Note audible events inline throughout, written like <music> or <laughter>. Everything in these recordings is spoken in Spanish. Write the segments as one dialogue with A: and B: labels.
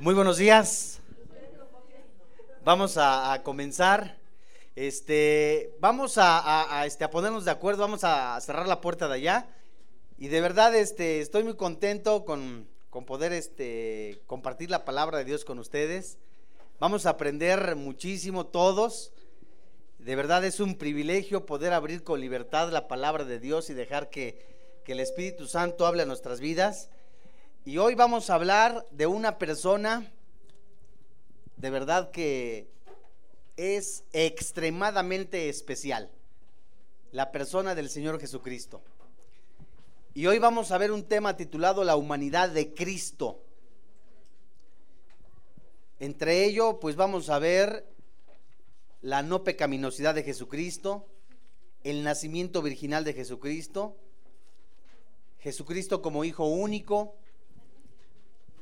A: Muy buenos días. Vamos a, comenzar. Este, vamos a, este, a ponernos de acuerdo, vamos a cerrar la puerta de allá. Y de verdad, este, estoy muy contento con, con poder este, compartir la palabra de Dios con ustedes. Vamos a aprender muchísimo todos. De verdad es un privilegio poder abrir con libertad la palabra de Dios y dejar que, que el Espíritu Santo hable a nuestras vidas. Y hoy vamos a hablar de una persona de verdad que es extremadamente especial, la persona del Señor Jesucristo. Y hoy vamos a ver un tema titulado La humanidad de Cristo. Entre ello, pues vamos a ver la no pecaminosidad de Jesucristo, el nacimiento virginal de Jesucristo, Jesucristo como Hijo único,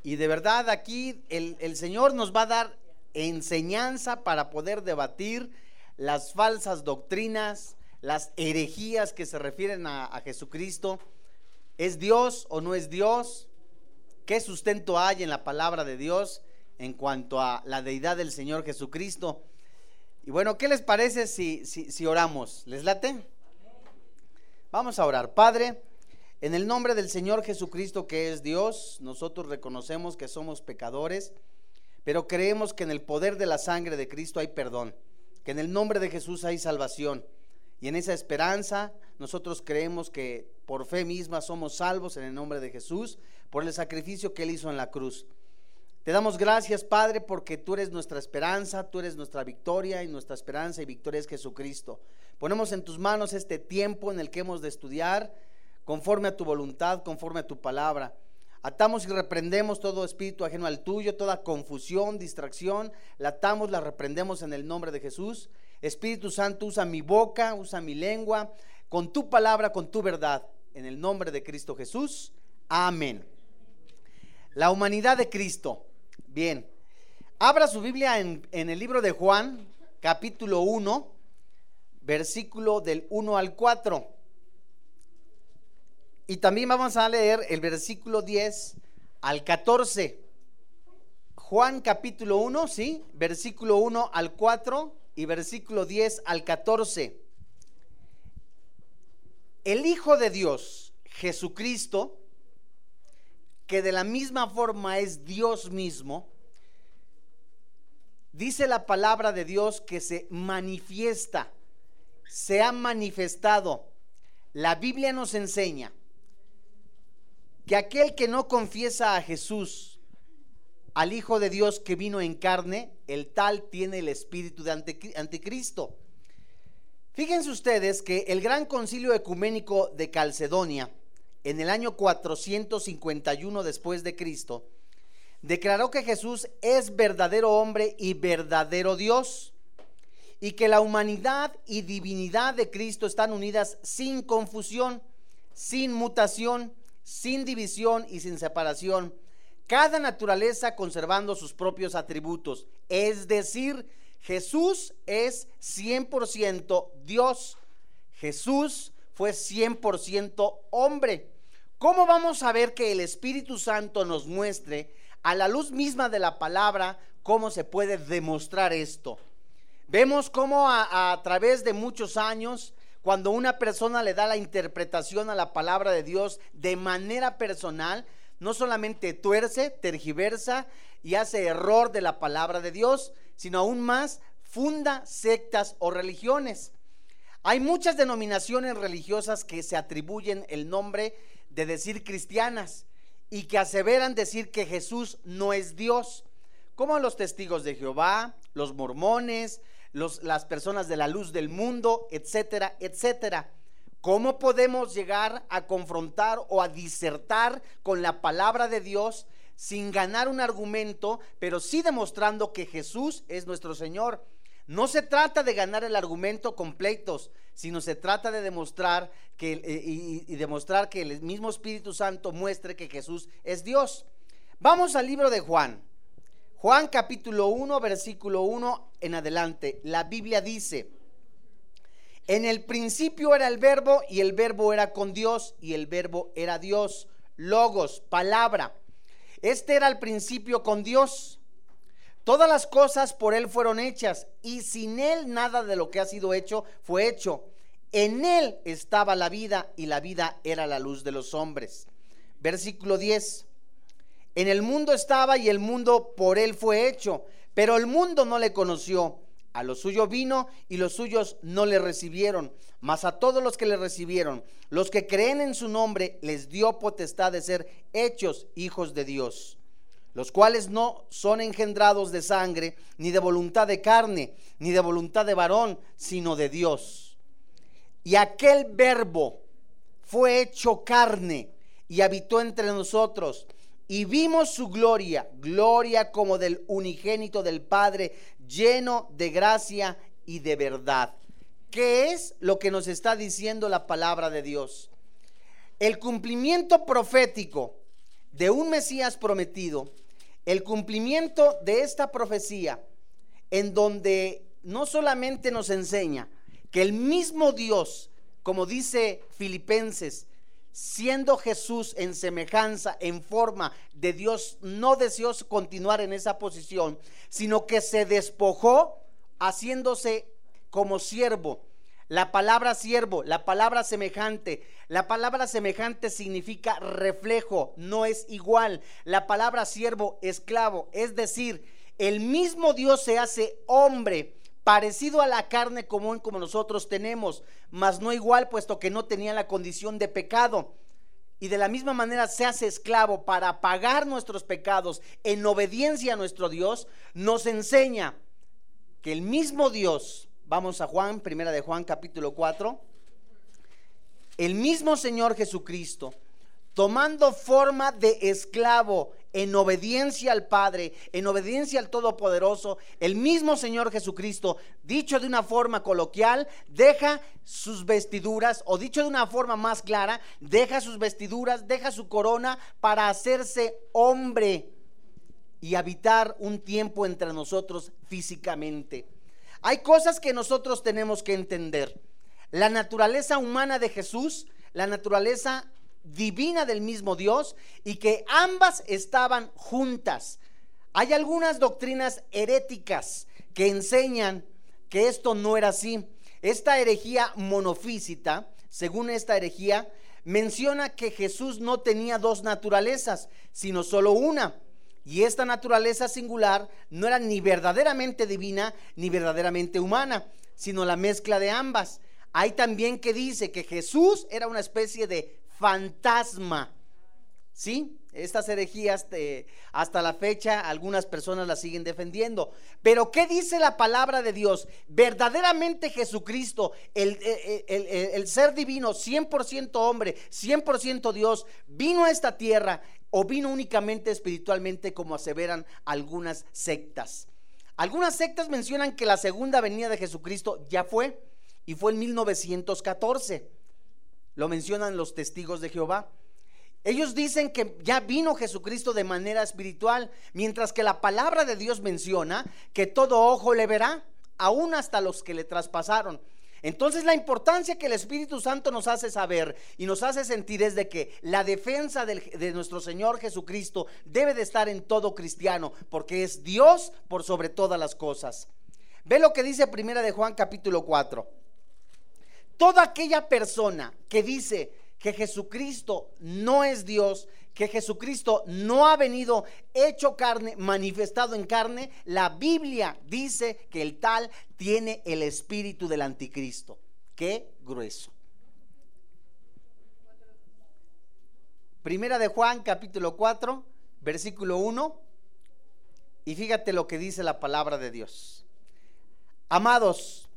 A: y de verdad aquí el, Señor nos va a dar enseñanza para poder debatir las falsas doctrinas, las herejías que se refieren a, Jesucristo. ¿Es Dios o no es Dios? ¿Qué sustento hay en la palabra de Dios en cuanto a la deidad del Señor Jesucristo? Y bueno, ¿qué les parece si, si oramos? ¿Les late? Vamos a orar. Padre, en el nombre del Señor Jesucristo que es Dios, nosotros reconocemos que somos pecadores, pero creemos que en el poder de la sangre de Cristo hay perdón, que en el nombre de Jesús hay salvación. Y en esa esperanza nosotros creemos que por fe misma somos salvos en el nombre de Jesús, por el sacrificio que Él hizo en la cruz. Te damos gracias, Padre, porque tú eres nuestra esperanza, tú eres nuestra victoria y nuestra esperanza y victoria es Jesucristo. Ponemos en tus manos este tiempo en el que hemos de estudiar conforme a tu voluntad, conforme a tu palabra. Atamos y reprendemos todo espíritu ajeno al tuyo, toda confusión, distracción, la atamos, la reprendemos en el nombre de Jesús. Espíritu Santo, usa mi boca, usa mi lengua, con tu palabra, con tu verdad, en el nombre de Cristo Jesús. Amén. La humanidad de Cristo. Bien, abra su Biblia en, el libro de Juan, capítulo 1, versículo del 1 al 4. Y también vamos a leer el versículo 10 al 14. Juan capítulo 1, ¿sí? Versículo 1 al 4 y versículo 10 al 14. El Hijo de Dios, Jesucristo, que de la misma forma es Dios mismo, dice la palabra de Dios que se manifiesta, se ha manifestado. La Biblia nos enseña que aquel que no confiesa a Jesús, al Hijo de Dios que vino en carne, el tal tiene el espíritu de anticristo. Fíjense ustedes que el gran concilio ecuménico de Calcedonia, en el año 451 después de Cristo, declaró que Jesús es verdadero hombre y verdadero Dios, y que la humanidad y divinidad de Cristo están unidas sin confusión, sin mutación, sin división y sin separación, cada naturaleza conservando sus propios atributos. Es decir, Jesús es 100% Dios. Jesús fue 100% hombre. ¿Cómo vamos a ver que el Espíritu Santo nos muestre a la luz misma de la palabra cómo se puede demostrar esto? Vemos cómo a, a través de muchos años cuando una persona le da la interpretación a la palabra de Dios de manera personal, no solamente tuerce, tergiversa y hace error de la palabra de Dios, sino aún más funda sectas o religiones. Hay muchas denominaciones religiosas que se atribuyen el nombre de decir cristianas y que aseveran decir que Jesús no es Dios, como los testigos de Jehová, los mormones, las personas de la luz del mundo, etcétera, etcétera. ¿Cómo podemos llegar a confrontar o a disertar con la palabra de Dios sin ganar un argumento, pero sí demostrando que Jesús es nuestro Señor? No se trata de ganar el argumento completos, sino se trata de demostrar que eh, y, y demostrar que el mismo Espíritu Santo muestre que Jesús es Dios. Vamos al libro de Juan. Juan capítulo 1, versículo 1 en adelante. La Biblia dice, en el principio era el verbo y el verbo era con Dios y el verbo era Dios. Logos, palabra. Este era el principio con Dios. Todas las cosas por Él fueron hechas y sin Él nada de lo que ha sido hecho fue hecho. En Él estaba la vida y la vida era la luz de los hombres. Versículo 10. En el mundo estaba y el mundo por Él fue hecho, pero el mundo no le conoció. A lo suyo vino y los suyos no le recibieron. Mas a todos los que le recibieron, los que creen en su nombre, les dio potestad de ser hechos hijos de Dios. Los cuales no son engendrados de sangre, ni de voluntad de carne, ni de voluntad de varón, sino de Dios. Y aquel verbo fue hecho carne y habitó entre nosotros y vimos su gloria, gloria como del unigénito del Padre, lleno de gracia y de verdad. ¿Qué es lo que nos está diciendo la palabra de Dios? El cumplimiento profético de un Mesías prometido, el cumplimiento de esta profecía, en donde no solamente nos enseña que el mismo Dios, como dice Filipenses, siendo Jesús en semejanza, en forma de Dios, no deseó continuar en esa posición, sino que se despojó haciéndose como siervo. La palabra siervo, la palabra semejante, la palabra semejante significa reflejo, no es igual. La palabra siervo, esclavo, es decir, el mismo Dios se hace hombre parecido a la carne común como nosotros tenemos, mas no igual puesto que no tenía la condición de pecado. Y de la misma manera se hace esclavo para pagar nuestros pecados en obediencia a nuestro Dios, nos enseña que el mismo Dios, vamos a Juan, primera de Juan capítulo 4, el mismo Señor Jesucristo, tomando forma de esclavo en obediencia al Padre, en obediencia al Todopoderoso, el mismo Señor Jesucristo, dicho de una forma coloquial, deja sus vestiduras, o dicho de una forma más clara, deja sus vestiduras, deja su corona para hacerse hombre y habitar un tiempo entre nosotros físicamente. Hay cosas que nosotros tenemos que entender. La naturaleza humana de Jesús, la naturaleza divina del mismo Dios y que ambas estaban juntas. Hay algunas doctrinas heréticas que enseñan que esto no era así. Esta herejía monofísita, según esta herejía, menciona que Jesús no tenía dos naturalezas, sino solo una. Y esta naturaleza singular no era ni verdaderamente divina ni verdaderamente humana, sino la mezcla de ambas. Hay también que dice que Jesús era una especie de fantasma. ¿Sí? Estas herejías hasta la fecha algunas personas las siguen defendiendo. Pero ¿qué dice la palabra de Dios? Verdaderamente Jesucristo, el, el ser divino, 100% hombre, 100% Dios, vino a esta tierra o vino únicamente espiritualmente como aseveran algunas sectas. Algunas sectas mencionan que la segunda venida de Jesucristo ya fue y fue en 1914. Lo mencionan los testigos de Jehová. Ellos dicen que ya vino Jesucristo de manera espiritual, mientras que la palabra de Dios menciona que todo ojo le verá, aún hasta los que le traspasaron. Entonces la importancia que el Espíritu Santo nos hace saber y nos hace sentir es de que la defensa de nuestro Señor Jesucristo debe de estar en todo cristiano, porque es Dios por sobre todas las cosas. Ve lo que dice Primera de Juan capítulo 4. Toda aquella persona que dice que Jesucristo no es Dios, que Jesucristo no ha venido hecho carne, manifestado en carne, la Biblia dice que el tal tiene el espíritu del anticristo. Qué grueso. Primera de Juan capítulo 4, versículo 1. Y fíjate lo que dice la palabra de Dios. Amados,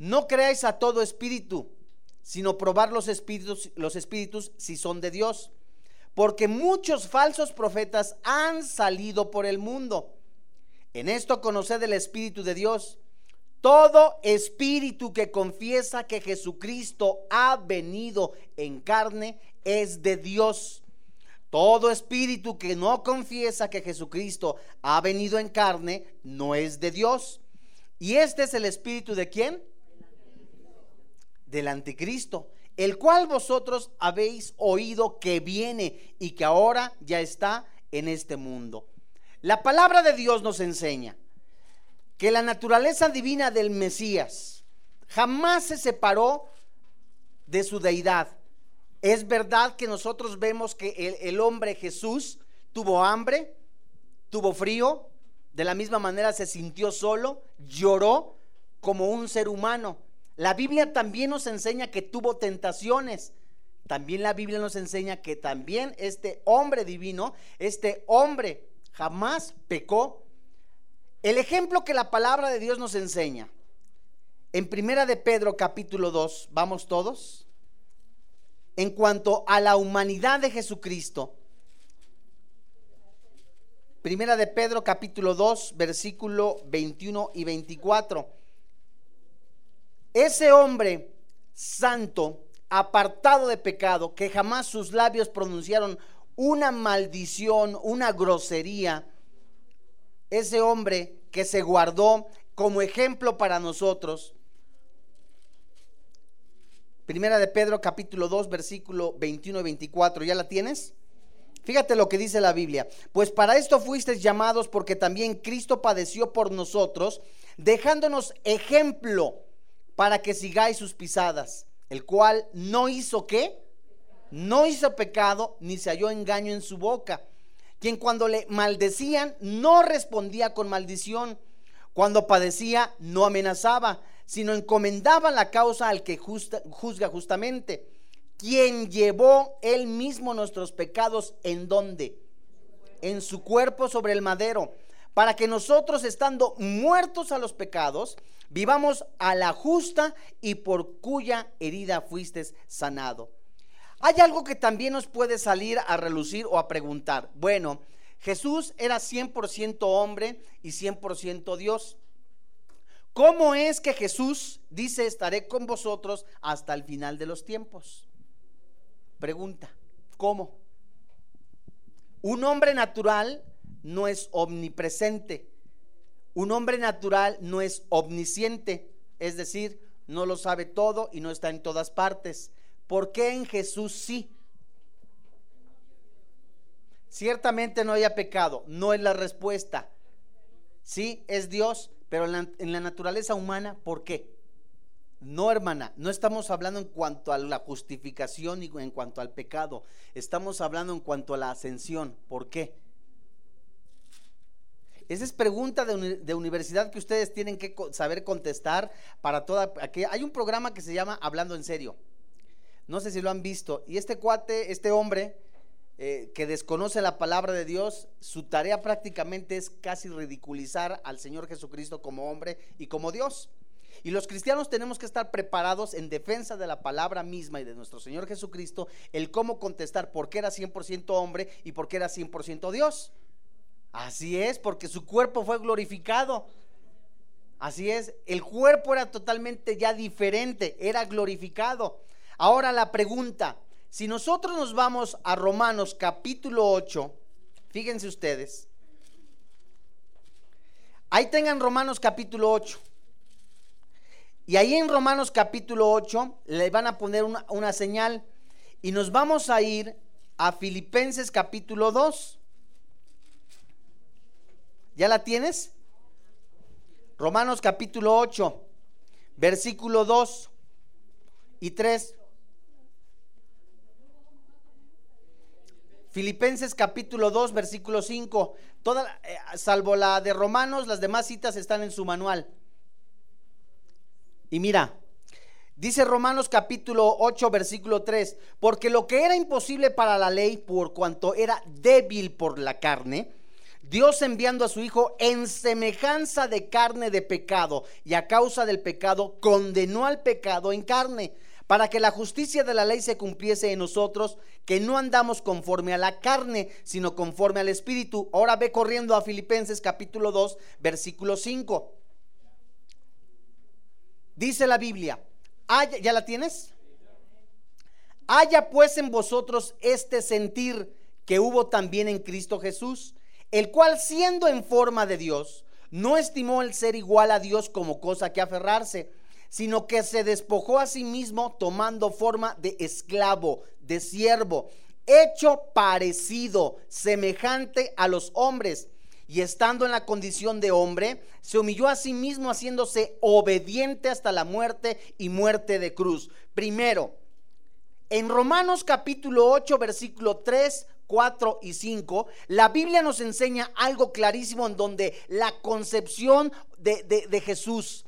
A: no creáis a todo espíritu, sino probar los espíritus, los espíritus si son de Dios. Porque muchos falsos profetas han salido por el mundo. En esto conoced el Espíritu de Dios. Todo espíritu que confiesa que Jesucristo ha venido en carne es de Dios. Todo espíritu que no confiesa que Jesucristo ha venido en carne no es de Dios. ¿Y este es el espíritu de quién? Del anticristo, el cual vosotros habéis oído que viene y que ahora ya está en este mundo. La palabra de Dios nos enseña que la naturaleza divina del Mesías jamás se separó de su deidad. Es verdad que nosotros vemos que el, el hombre Jesús tuvo hambre, tuvo frío, de la misma manera se sintió solo, lloró como un ser humano. La Biblia también nos enseña que tuvo tentaciones. También la Biblia nos enseña que también este hombre divino, este hombre jamás pecó. El ejemplo que la palabra de Dios nos enseña. En Primera de Pedro capítulo 2, vamos todos. En cuanto a la humanidad de Jesucristo, Primera de Pedro capítulo 2, versículo 21 y 24. Ese hombre santo, apartado de pecado, que jamás sus labios pronunciaron una maldición, una grosería, ese hombre que se guardó como ejemplo para nosotros. Primera de Pedro capítulo 2, versículo 21 y 24, ¿ya la tienes? Fíjate lo que dice la Biblia. Pues para esto fuisteis llamados porque también Cristo padeció por nosotros, dejándonos ejemplo para que sigáis sus pisadas, el cual no hizo qué? No hizo pecado, ni se halló engaño en su boca. Quien cuando le maldecían no respondía con maldición. Cuando padecía no amenazaba, sino encomendaba la causa al que juzga justamente quien llevó él mismo nuestros pecados en donde? En su cuerpo sobre el madero, para que nosotros estando muertos a los pecados, vivamos a la justa y por cuya herida fuiste sanado. Hay algo que también nos puede salir a relucir o a preguntar. Bueno, Jesús era 100% hombre y 100% Dios. ¿Cómo es que Jesús dice estaré con vosotros hasta el final de los tiempos? Pregunta, ¿cómo? Un hombre natural no es omnipresente. Un hombre natural no es omnisciente, es decir, no lo sabe todo y no está en todas partes. ¿Por qué en Jesús sí? Ciertamente no haya pecado, no es la respuesta. Sí, es Dios, pero en la, en la naturaleza humana, ¿por qué? No, hermana, no estamos hablando en cuanto a la justificación y en cuanto al pecado. Estamos hablando en cuanto a la ascensión. ¿Por qué? Esa es pregunta de, universidad que ustedes tienen que saber contestar para toda... Aquí hay un programa que se llama Hablando en serio. No sé si lo han visto. Y este cuate, este hombre eh, que desconoce la palabra de Dios, su tarea prácticamente es casi ridiculizar al Señor Jesucristo como hombre y como Dios. Y los cristianos tenemos que estar preparados en defensa de la palabra misma y de nuestro Señor Jesucristo, el cómo contestar por qué era 100% hombre y por qué era 100% Dios. Así es, porque su cuerpo fue glorificado. Así es, el cuerpo era totalmente ya diferente, era glorificado. Ahora la pregunta, si nosotros nos vamos a Romanos capítulo 8, fíjense ustedes, ahí tengan Romanos capítulo 8. Y ahí en Romanos capítulo 8 le van a poner una, señal y nos vamos a ir a Filipenses capítulo 2. ¿Ya la tienes? Romanos capítulo 8, versículo 2 y 3. Filipenses capítulo 2, versículo 5. Toda, eh, salvo la de Romanos, las demás citas están en su manual. Y mira, dice Romanos capítulo 8, versículo 3, porque lo que era imposible para la ley, por cuanto era débil por la carne, Dios enviando a su Hijo en semejanza de carne de pecado y a causa del pecado condenó al pecado en carne, para que la justicia de la ley se cumpliese en nosotros, que no andamos conforme a la carne, sino conforme al Espíritu. Ahora ve corriendo a Filipenses capítulo 2, versículo 5. Dice la Biblia, ¿ya la tienes? Haya pues en vosotros este sentir que hubo también en Cristo Jesús, el cual siendo en forma de Dios, no estimó el ser igual a Dios como cosa que aferrarse, sino que se despojó a sí mismo tomando forma de esclavo, de siervo, hecho parecido, semejante a los hombres. Y estando en la condición de hombre, se humilló a sí mismo haciéndose obediente hasta la muerte y muerte de cruz. Primero, en Romanos capítulo 8, versículo 3, 4 y 5, la Biblia nos enseña algo clarísimo en donde la concepción de, Jesús,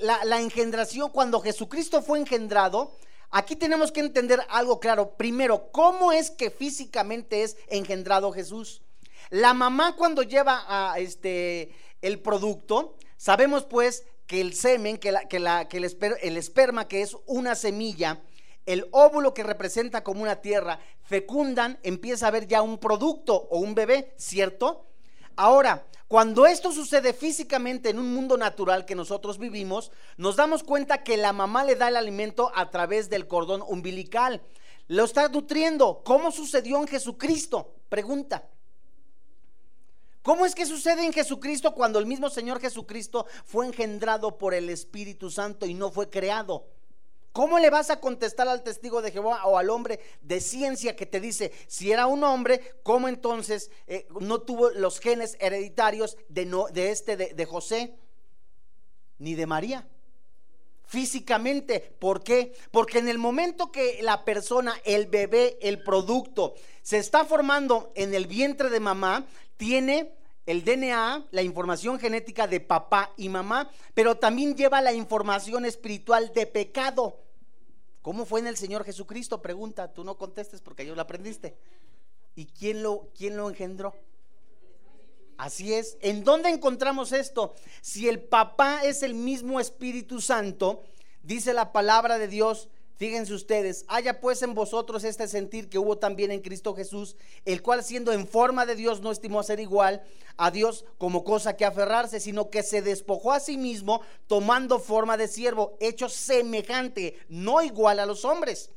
A: la, la engendración, cuando Jesucristo fue engendrado, aquí tenemos que entender algo claro. Primero, ¿cómo es que físicamente es engendrado Jesús? La mamá cuando lleva este el producto, sabemos pues que el semen, que, la, que, la, que el, el esperma, que es una semilla, el óvulo que representa como una tierra, fecundan, empieza a haber ya un producto o un bebé, ¿cierto? Ahora, cuando esto sucede físicamente en un mundo natural que nosotros vivimos, nos damos cuenta que la mamá le da el alimento a través del cordón umbilical. Lo está nutriendo. ¿Cómo sucedió en Jesucristo? Pregunta. ¿Cómo es que sucede en Jesucristo cuando el mismo Señor Jesucristo fue engendrado por el Espíritu Santo y no fue creado? ¿Cómo le vas a contestar al testigo de Jehová o al hombre de ciencia que te dice, si era un hombre, cómo entonces eh, no tuvo los genes hereditarios de, no, de este, de, de José, ni de María? Físicamente, ¿por qué? Porque en el momento que la persona, el bebé, el producto, se está formando en el vientre de mamá, tiene el DNA, la información genética de papá y mamá, pero también lleva la información espiritual de pecado. ¿Cómo fue en el Señor Jesucristo? Pregunta, tú no contestes porque yo lo aprendiste. ¿Y quién lo, quién lo engendró? Así es. ¿En dónde encontramos esto? Si el papá es el mismo Espíritu Santo, dice la palabra de Dios Fíjense ustedes, haya pues en vosotros este sentir que hubo también en Cristo Jesús, el cual siendo en forma de Dios no estimó ser igual a Dios como cosa que aferrarse, sino que se despojó a sí mismo tomando forma de siervo, hecho semejante, no igual a los hombres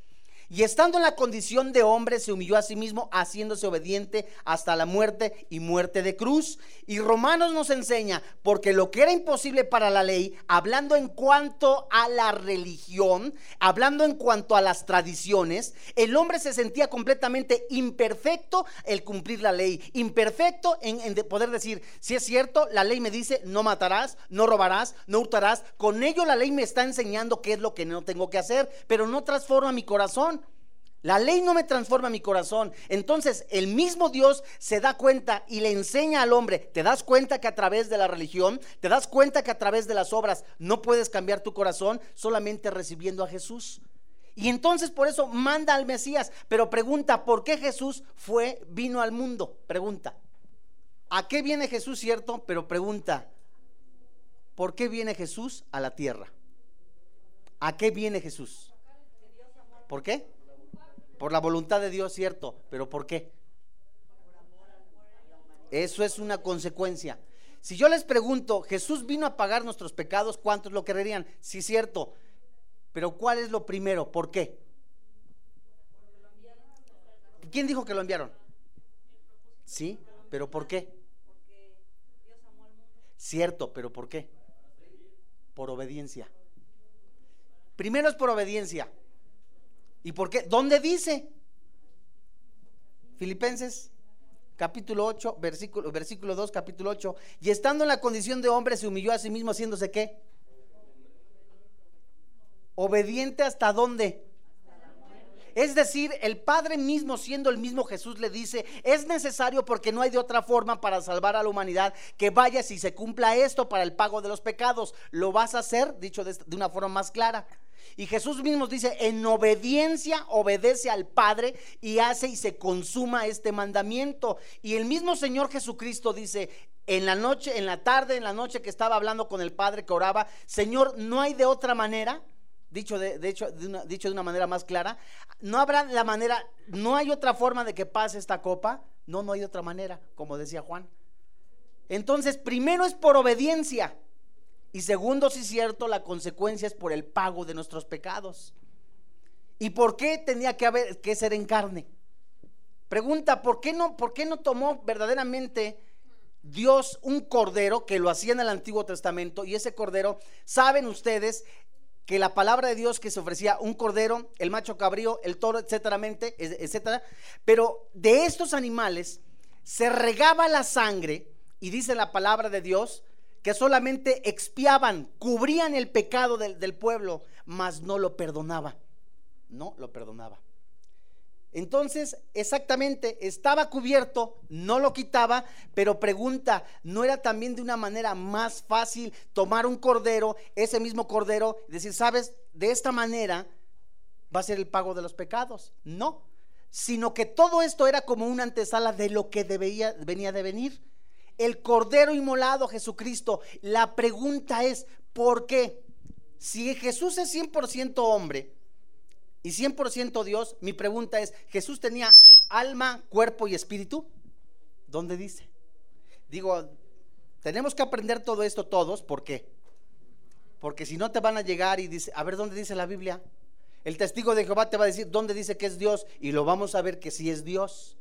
A: y estando en la condición de hombre, se humilló a sí mismo, haciéndose obediente hasta la muerte y muerte de cruz. Y Romanos nos enseña, porque lo que era imposible para la ley, hablando en cuanto a la religión, hablando en cuanto a las tradiciones, el hombre se sentía completamente imperfecto el cumplir la ley, imperfecto en, poder decir, si es cierto, la ley me dice, no matarás, no robarás, no hurtarás. Con ello la ley me está enseñando qué es lo que no tengo que hacer, pero no transforma mi corazón. La ley no me transforma mi corazón. Entonces el mismo Dios se da cuenta y le enseña al hombre, te das cuenta que a través de la religión, te das cuenta que a través de las obras no puedes cambiar tu corazón solamente recibiendo a Jesús. Y entonces por eso manda al Mesías, pero pregunta, ¿por qué Jesús fue vino al mundo? Pregunta. ¿A qué viene Jesús, cierto? Pero pregunta, ¿por qué viene Jesús a la tierra? ¿A qué viene Jesús? ¿Por qué? Por la voluntad de Dios, cierto, pero ¿por qué? Eso es una consecuencia. Si yo les pregunto, Jesús vino a pagar nuestros pecados, ¿cuántos lo creerían? Sí, cierto. Pero ¿cuál es lo primero? ¿Por qué? ¿Quién dijo que lo enviaron? Sí, pero ¿por qué? Cierto, pero ¿por qué? Por obediencia. Primero es por obediencia. ¿Y por qué? ¿Dónde dice? Filipenses capítulo 8, versículo, versículo 2, capítulo 8. Y estando en la condición de hombre, se humilló a sí mismo haciéndose qué? Obediente hasta dónde? Es decir, el Padre mismo, siendo el mismo Jesús, le dice, es necesario porque no hay de otra forma para salvar a la humanidad que vaya si se cumpla esto para el pago de los pecados. Lo vas a hacer, dicho de una forma más clara. Y Jesús mismo dice, en obediencia obedece al Padre y hace y se consuma este mandamiento. Y el mismo Señor Jesucristo dice, en la noche, en la tarde, en la noche que estaba hablando con el Padre que oraba, Señor, no hay de otra manera. Dicho de, hecho, dicho de una manera más clara, no habrá la manera, no hay otra forma de que pase esta copa. No, no hay otra manera, como decía Juan. Entonces, primero es por obediencia. Y segundo, si es cierto, la consecuencia es por el pago de nuestros pecados. ¿Y por qué tenía que haber que ser en carne? Pregunta, ¿por qué no, por qué no tomó verdaderamente Dios un cordero que lo hacía en el Antiguo Testamento? Y ese cordero, saben ustedes que la palabra de Dios que se ofrecía un cordero, el macho cabrío, el toro, etcétera, etcétera. Pero de estos animales se regaba la sangre y dice la palabra de Dios que solamente expiaban, cubrían el pecado del, del pueblo, mas no lo perdonaba. No lo perdonaba. Entonces, exactamente, estaba cubierto, no lo quitaba, pero pregunta, ¿no era también de una manera más fácil tomar un cordero, ese mismo cordero, y decir, sabes, de esta manera va a ser el pago de los pecados? No, sino que todo esto era como una antesala de lo que venía de venir. El cordero inmolado, Jesucristo. La pregunta es, ¿por qué? Si Jesús es 100% hombre, y 100% Dios, mi pregunta es, ¿Jesús tenía alma, cuerpo y espíritu? ¿Dónde dice? Digo, tenemos que aprender todo esto todos, ¿por qué? Porque si no te van a llegar y dice, a ver dónde dice la Biblia. El testigo de Jehová te va a decir dónde dice que es Dios y lo vamos a ver que sí es Dios.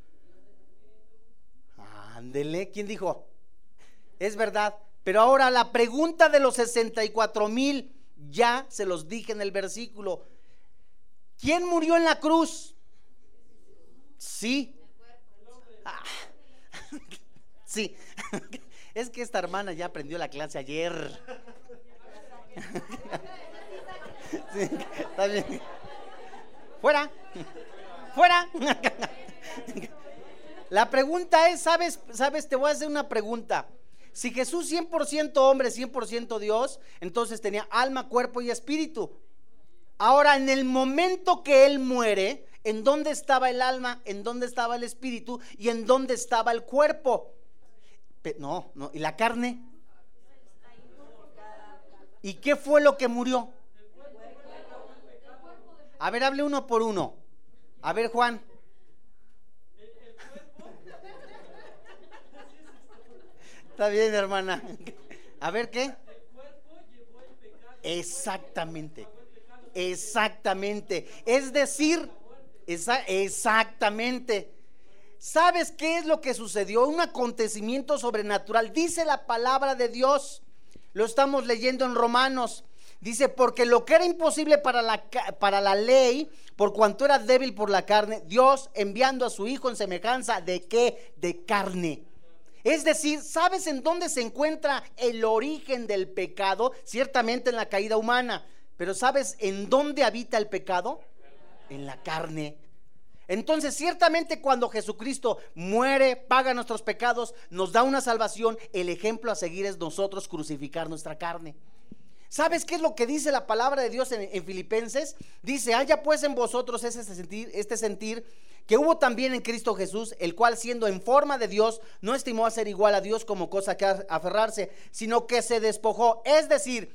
A: Ándele, ¿quién dijo? Es verdad. Pero ahora la pregunta de los 64 mil, ya se los dije en el versículo. ¿Quién murió en la cruz? Sí. Ah. <laughs> Sí. <laughs> Es que esta hermana ya aprendió la clase ayer. <laughs> Sí, está bien. Fuera. Fuera. La pregunta es, ¿sabes? ¿Sabes? Te voy a hacer una pregunta. Si Jesús 100% hombre, 100% Dios, entonces tenía alma, cuerpo y espíritu. Ahora, en el momento que él muere, ¿en dónde estaba el alma? ¿En dónde estaba el espíritu? ¿Y en dónde estaba el cuerpo? No, no. ¿Y la carne? ¿Y qué fue lo que murió? A ver, hable uno por uno. A ver, Juan. Está bien, hermana. <laughs> A ver, ¿qué? Exactamente. Exactamente. Es decir, exactamente. ¿Sabes qué es lo que sucedió? Un acontecimiento sobrenatural. Dice la palabra de Dios. Lo estamos leyendo en Romanos. Dice, porque lo que era imposible para la, para la ley, por cuanto era débil por la carne, Dios enviando a su Hijo en semejanza de qué? De carne. Es decir, ¿sabes en dónde se encuentra el origen del pecado? Ciertamente en la caída humana. Pero ¿sabes en dónde habita el pecado? En la carne. Entonces, ciertamente cuando Jesucristo muere, paga nuestros pecados, nos da una salvación, el ejemplo a seguir es nosotros crucificar nuestra carne. ¿Sabes qué es lo que dice la palabra de Dios en, Filipenses? Dice, haya pues en vosotros ese sentir, este sentir que hubo también en Cristo Jesús, el cual siendo en forma de Dios, no estimó a ser igual a Dios como cosa que aferrarse, sino que se despojó. Es decir,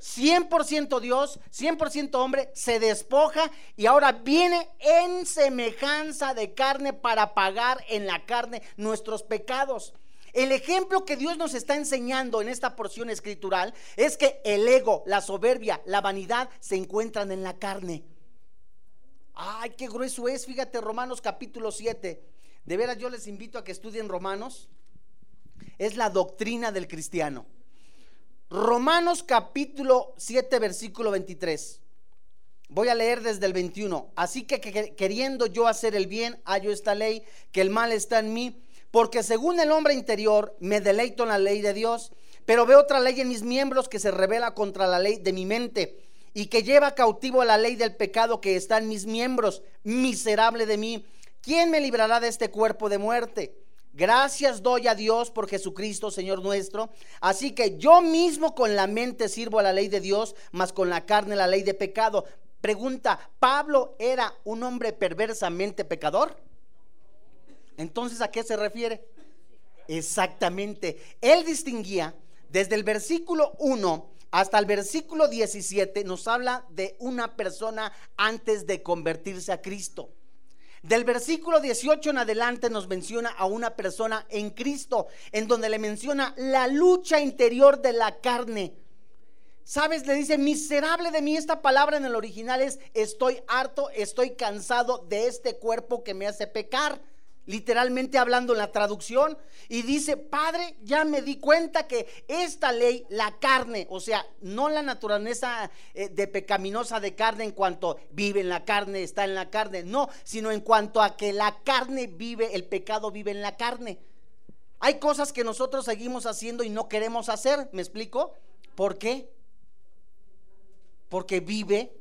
A: 100% Dios, 100% hombre, se despoja y ahora viene en semejanza de carne para pagar en la carne nuestros pecados. El ejemplo que Dios nos está enseñando en esta porción escritural es que el ego, la soberbia, la vanidad se encuentran en la carne. Ay, qué grueso es, fíjate Romanos capítulo 7. De veras yo les invito a que estudien Romanos. Es la doctrina del cristiano. Romanos capítulo 7, versículo 23. Voy a leer desde el 21. Así que, queriendo yo hacer el bien, hallo esta ley, que el mal está en mí, porque según el hombre interior me deleito en la ley de Dios, pero veo otra ley en mis miembros que se revela contra la ley de mi mente y que lleva cautivo la ley del pecado que está en mis miembros. Miserable de mí, ¿quién me librará de este cuerpo de muerte? Gracias doy a Dios por Jesucristo, Señor nuestro. Así que yo mismo con la mente sirvo a la ley de Dios, mas con la carne la ley de pecado. Pregunta, ¿Pablo era un hombre perversamente pecador? Entonces, ¿a qué se refiere? Exactamente. Él distinguía desde el versículo 1 hasta el versículo 17, nos habla de una persona antes de convertirse a Cristo. Del versículo 18 en adelante nos menciona a una persona en Cristo, en donde le menciona la lucha interior de la carne. ¿Sabes? Le dice, miserable de mí, esta palabra en el original es, estoy harto, estoy cansado de este cuerpo que me hace pecar. Literalmente hablando en la traducción, y dice, Padre, ya me di cuenta que esta ley, la carne, o sea, no la naturaleza eh, de pecaminosa de carne en cuanto vive en la carne, está en la carne, no, sino en cuanto a que la carne vive, el pecado vive en la carne. Hay cosas que nosotros seguimos haciendo y no queremos hacer, ¿me explico? ¿Por qué? Porque vive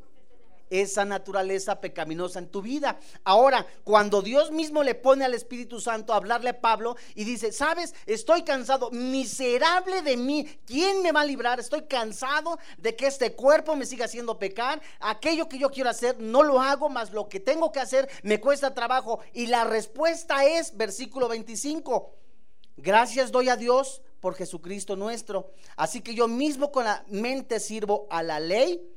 A: esa naturaleza pecaminosa en tu vida. Ahora, cuando Dios mismo le pone al Espíritu Santo a hablarle a Pablo y dice, sabes, estoy cansado, miserable de mí, ¿quién me va a librar? Estoy cansado de que este cuerpo me siga haciendo pecar, aquello que yo quiero hacer no lo hago, más lo que tengo que hacer me cuesta trabajo. Y la respuesta es, versículo 25, gracias doy a Dios por Jesucristo nuestro. Así que yo mismo con la mente sirvo a la ley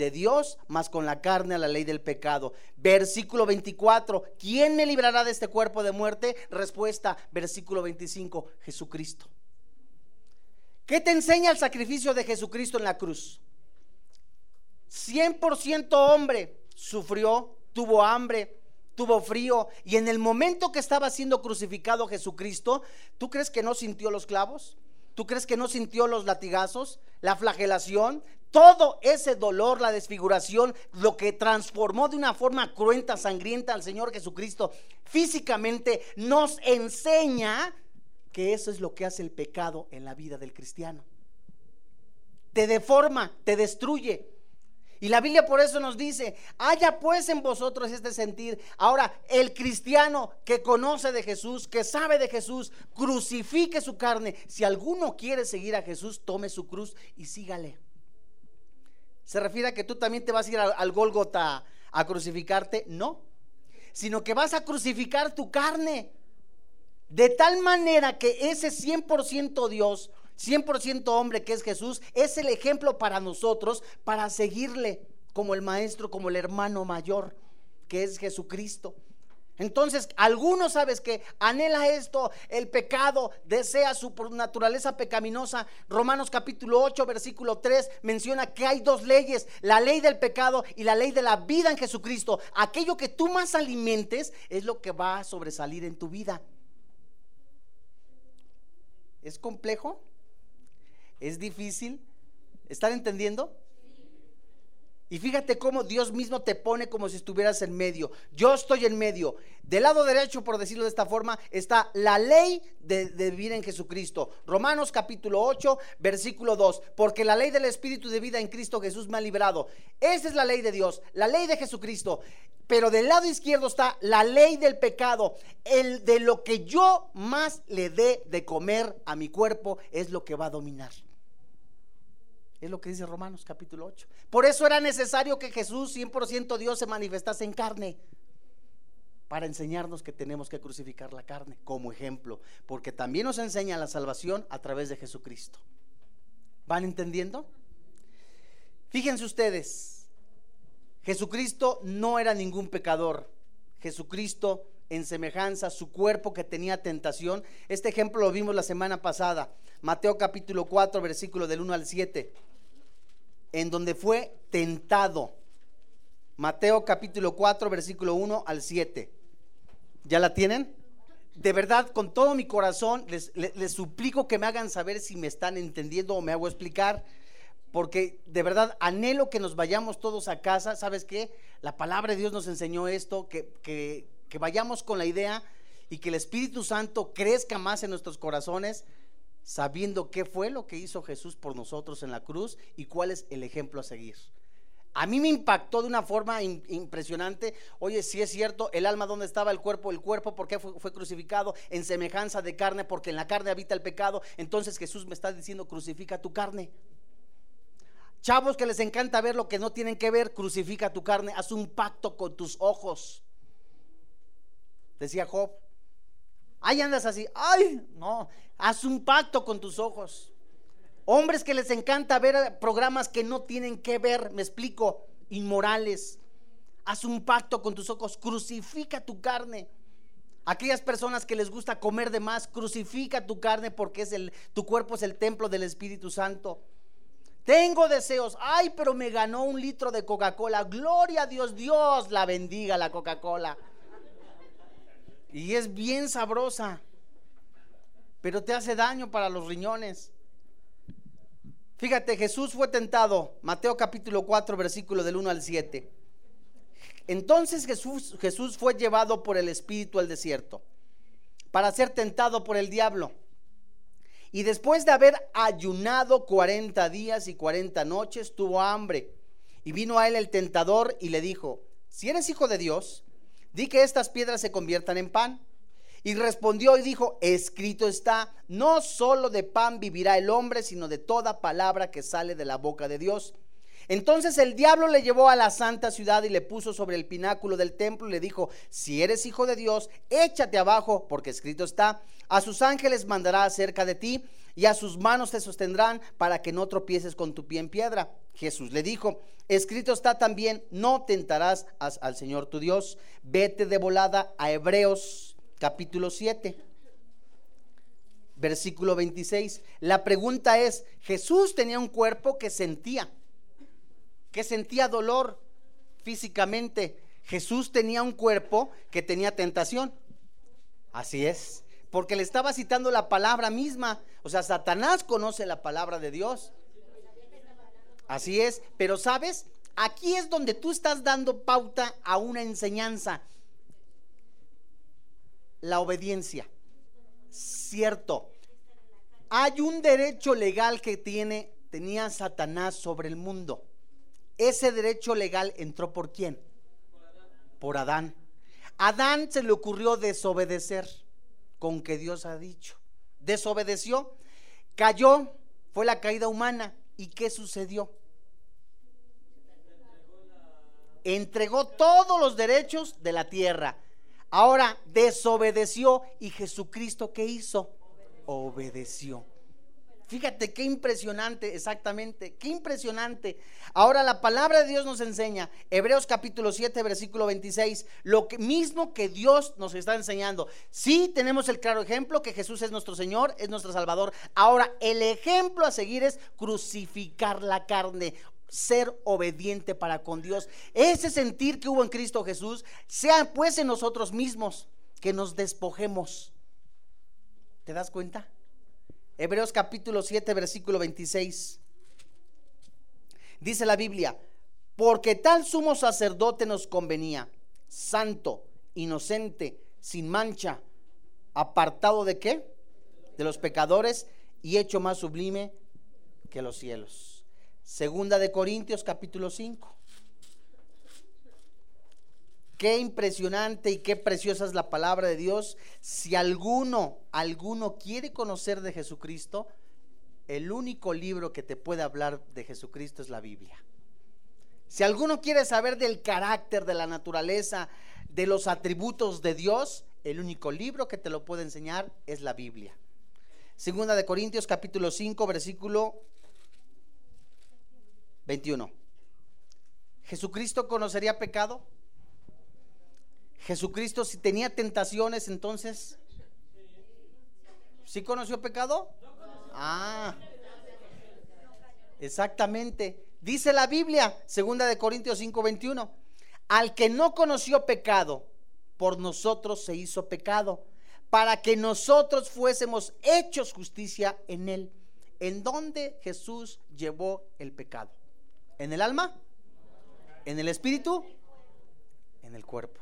A: de Dios, más con la carne a la ley del pecado. Versículo 24, ¿quién me librará de este cuerpo de muerte? Respuesta, versículo 25, Jesucristo. ¿Qué te enseña el sacrificio de Jesucristo en la cruz? 100% hombre, sufrió, tuvo hambre, tuvo frío y en el momento que estaba siendo crucificado Jesucristo, ¿tú crees que no sintió los clavos? ¿Tú crees que no sintió los latigazos, la flagelación? Todo ese dolor, la desfiguración, lo que transformó de una forma cruenta, sangrienta al Señor Jesucristo físicamente, nos enseña que eso es lo que hace el pecado en la vida del cristiano. Te deforma, te destruye. Y la Biblia por eso nos dice, haya pues en vosotros este sentir. Ahora, el cristiano que conoce de Jesús, que sabe de Jesús, crucifique su carne. Si alguno quiere seguir a Jesús, tome su cruz y sígale se refiere a que tú también te vas a ir al, al Gólgota a crucificarte, no, sino que vas a crucificar tu carne. De tal manera que ese 100% Dios, 100% hombre que es Jesús, es el ejemplo para nosotros, para seguirle como el maestro, como el hermano mayor, que es Jesucristo. Entonces, algunos sabes que anhela esto, el pecado, desea su naturaleza pecaminosa. Romanos capítulo 8, versículo 3 menciona que hay dos leyes, la ley del pecado y la ley de la vida en Jesucristo. Aquello que tú más alimentes es lo que va a sobresalir en tu vida. ¿Es complejo? ¿Es difícil? ¿Están entendiendo? Y fíjate cómo Dios mismo te pone como si estuvieras en medio. Yo estoy en medio. Del lado derecho, por decirlo de esta forma, está la ley de, vivir en Jesucristo. Romanos capítulo 8, versículo 2. Porque la ley del Espíritu de vida en Cristo Jesús me ha librado. Esa es la ley de Dios, la ley de Jesucristo. Pero del lado izquierdo está la ley del pecado. El de lo que yo más le dé de comer a mi cuerpo es lo que va a dominar. Es lo que dice Romanos capítulo 8. Por eso era necesario que Jesús, 100% Dios, se manifestase en carne. Para enseñarnos que tenemos que crucificar la carne como ejemplo. Porque también nos enseña la salvación a través de Jesucristo. ¿Van entendiendo? Fíjense ustedes. Jesucristo no era ningún pecador. Jesucristo en semejanza, su cuerpo que tenía tentación. Este ejemplo lo vimos la semana pasada. Mateo capítulo 4, versículo del 1 al 7 en donde fue tentado. Mateo capítulo 4, versículo 1 al 7. ¿Ya la tienen? De verdad, con todo mi corazón, les, suplico que me hagan saber si me están entendiendo o me hago explicar, porque de verdad anhelo que nos vayamos todos a casa. ¿Sabes qué? La palabra de Dios nos enseñó esto, que, que, que vayamos con la idea y que el Espíritu Santo crezca más en nuestros corazones sabiendo qué fue lo que hizo Jesús por nosotros en la cruz y cuál es el ejemplo a seguir. A mí me impactó de una forma impresionante. Oye, si es cierto, el alma donde estaba el cuerpo, el cuerpo, ¿por qué fue, fue, crucificado? En semejanza de carne, porque en la carne habita el pecado. Entonces Jesús me está diciendo, crucifica tu carne. Chavos que les encanta ver lo que no tienen que ver, crucifica tu carne, haz un pacto con tus ojos. Decía Job, Ahí andas así, ay, no, haz un pacto con tus ojos. Hombres que les encanta ver programas que no tienen que ver, me explico, inmorales. Haz un pacto con tus ojos, crucifica tu carne. Aquellas personas que les gusta comer de más, crucifica tu carne porque es el, tu cuerpo es el templo del Espíritu Santo. Tengo deseos, ay, pero me ganó un litro de Coca-Cola. Gloria a Dios, Dios la bendiga la Coca-Cola. Y es bien sabrosa, pero te hace daño para los riñones. Fíjate, Jesús fue tentado, Mateo capítulo 4, versículo del 1 al 7. Entonces Jesús, Jesús fue llevado por el Espíritu al desierto para ser tentado por el diablo. Y después de haber ayunado 40 días y 40 noches, tuvo hambre. Y vino a él el tentador y le dijo, si eres hijo de Dios, di que estas piedras se conviertan en pan. Y respondió y dijo, escrito está, no solo de pan vivirá el hombre, sino de toda palabra que sale de la boca de Dios. Entonces el diablo le llevó a la santa ciudad y le puso sobre el pináculo del templo y le dijo, si eres hijo de Dios, échate abajo, porque escrito está, a sus ángeles mandará acerca de ti y a sus manos te sostendrán para que no tropieces con tu pie en piedra. Jesús le dijo, escrito está también, no tentarás al Señor tu Dios. Vete de volada a Hebreos capítulo 7 versículo 26. La pregunta es, Jesús tenía un cuerpo que sentía que sentía dolor físicamente. Jesús tenía un cuerpo que tenía tentación. Así es, porque le estaba citando la palabra misma. O sea, Satanás conoce la palabra de Dios. Así es, pero sabes, aquí es donde tú estás dando pauta a una enseñanza. La obediencia. Cierto. Hay un derecho legal que tiene tenía Satanás sobre el mundo. Ese derecho legal entró por quién? Por Adán. Adán se le ocurrió desobedecer con que Dios ha dicho. Desobedeció, cayó, fue la caída humana. ¿Y qué sucedió? Entregó todos los derechos de la tierra. Ahora desobedeció y Jesucristo ¿qué hizo? Obedeció. Fíjate qué impresionante, exactamente, qué impresionante. Ahora la palabra de Dios nos enseña, Hebreos capítulo 7, versículo 26, lo que, mismo que Dios nos está enseñando. Sí tenemos el claro ejemplo que Jesús es nuestro Señor, es nuestro Salvador. Ahora el ejemplo a seguir es crucificar la carne, ser obediente para con Dios. Ese sentir que hubo en Cristo Jesús, sea pues en nosotros mismos, que nos despojemos. ¿Te das cuenta? Hebreos capítulo 7, versículo 26. Dice la Biblia, porque tal sumo sacerdote nos convenía, santo, inocente, sin mancha, apartado de qué? De los pecadores y hecho más sublime que los cielos. Segunda de Corintios capítulo 5. Qué impresionante y qué preciosa es la palabra de Dios. Si alguno, alguno quiere conocer de Jesucristo, el único libro que te puede hablar de Jesucristo es la Biblia. Si alguno quiere saber del carácter, de la naturaleza, de los atributos de Dios, el único libro que te lo puede enseñar es la Biblia. Segunda de Corintios capítulo 5 versículo 21. ¿Jesucristo conocería pecado? Jesucristo si tenía tentaciones, entonces, ¿sí conoció pecado? Ah, exactamente. Dice la Biblia, segunda de Corintios 5:21, al que no conoció pecado, por nosotros se hizo pecado, para que nosotros fuésemos hechos justicia en él. ¿En dónde Jesús llevó el pecado? ¿En el alma? ¿En el espíritu? En el cuerpo.